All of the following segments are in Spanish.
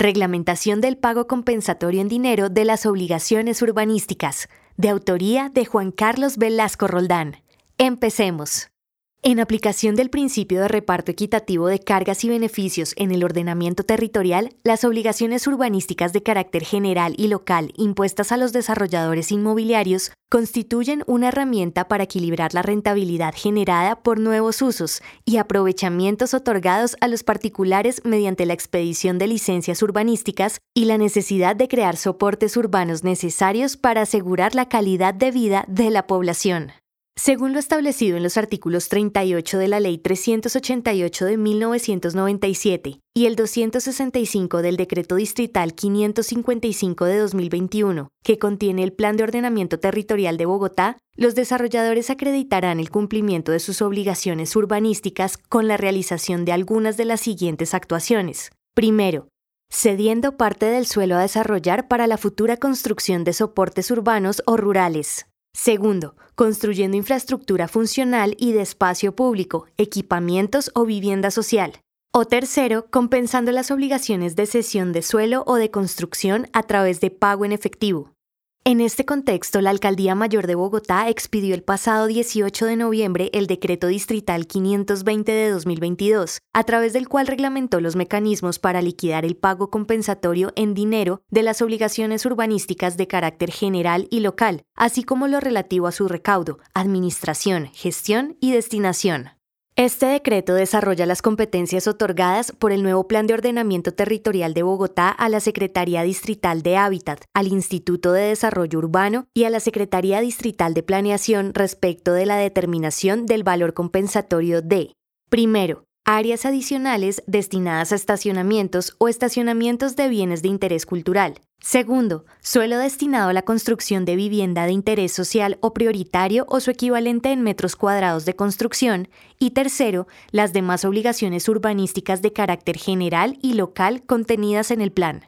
Reglamentación del pago compensatorio en dinero de las obligaciones urbanísticas, de autoría de Juan Carlos Velasco Roldán. Empecemos. En aplicación del principio de reparto equitativo de cargas y beneficios en el ordenamiento territorial, las obligaciones urbanísticas de carácter general y local impuestas a los desarrolladores inmobiliarios constituyen una herramienta para equilibrar la rentabilidad generada por nuevos usos y aprovechamientos otorgados a los particulares mediante la expedición de licencias urbanísticas y la necesidad de crear soportes urbanos necesarios para asegurar la calidad de vida de la población. Según lo establecido en los artículos 38 de la Ley 388 de 1997 y el 265 del Decreto Distrital 555 de 2021, que contiene el Plan de Ordenamiento Territorial de Bogotá, los desarrolladores acreditarán el cumplimiento de sus obligaciones urbanísticas con la realización de algunas de las siguientes actuaciones. Primero, cediendo parte del suelo a desarrollar para la futura construcción de soportes urbanos o rurales, Segundo, construyendo infraestructura funcional y de espacio público, equipamientos o vivienda social. O tercero, compensando las obligaciones de cesión de suelo o de construcción a través de pago en efectivo. En este contexto, la Alcaldía Mayor de Bogotá expidió el pasado 18 de noviembre el Decreto Distrital 520 de 2022, a través del cual reglamentó los mecanismos para liquidar el pago compensatorio en dinero de las obligaciones urbanísticas de carácter general y local, así como lo relativo a su recaudo, administración, gestión y destinación. Este decreto desarrolla las competencias otorgadas por el nuevo Plan de Ordenamiento Territorial de Bogotá a la Secretaría Distrital de Hábitat, al Instituto de Desarrollo Urbano y a la Secretaría Distrital de Planeación respecto de la determinación del valor compensatorio de, primero, áreas adicionales destinadas a estacionamientos o estacionamientos de bienes de interés cultural. Segundo, suelo destinado a la construcción de vivienda de interés social o prioritario o su equivalente en metros cuadrados de construcción. Y tercero, las demás obligaciones urbanísticas de carácter general y local contenidas en el plan.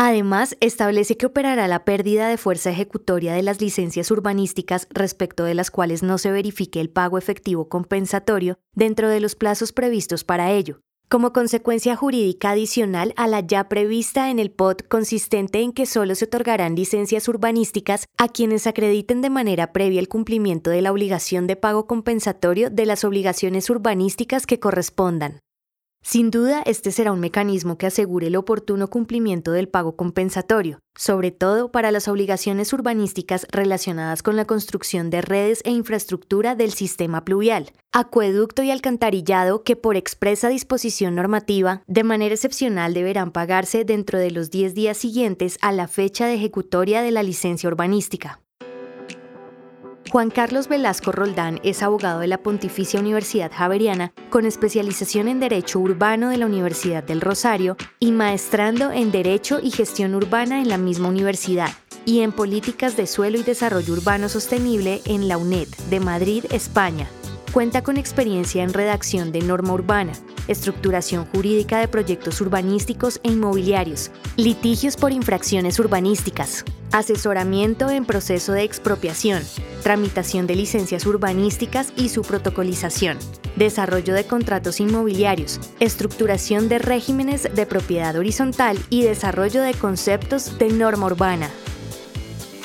Además, establece que operará la pérdida de fuerza ejecutoria de las licencias urbanísticas respecto de las cuales no se verifique el pago efectivo compensatorio dentro de los plazos previstos para ello, como consecuencia jurídica adicional a la ya prevista en el POT consistente en que solo se otorgarán licencias urbanísticas a quienes acrediten de manera previa el cumplimiento de la obligación de pago compensatorio de las obligaciones urbanísticas que correspondan. Sin duda, este será un mecanismo que asegure el oportuno cumplimiento del pago compensatorio, sobre todo para las obligaciones urbanísticas relacionadas con la construcción de redes e infraestructura del sistema pluvial, acueducto y alcantarillado que por expresa disposición normativa, de manera excepcional deberán pagarse dentro de los 10 días siguientes a la fecha de ejecutoria de la licencia urbanística. Juan Carlos Velasco Roldán es abogado de la Pontificia Universidad Javeriana con especialización en Derecho Urbano de la Universidad del Rosario y maestrando en Derecho y Gestión Urbana en la misma universidad y en Políticas de Suelo y Desarrollo Urbano Sostenible en la UNED de Madrid, España. Cuenta con experiencia en redacción de norma urbana, estructuración jurídica de proyectos urbanísticos e inmobiliarios, litigios por infracciones urbanísticas, asesoramiento en proceso de expropiación, tramitación de licencias urbanísticas y su protocolización, desarrollo de contratos inmobiliarios, estructuración de regímenes de propiedad horizontal y desarrollo de conceptos de norma urbana.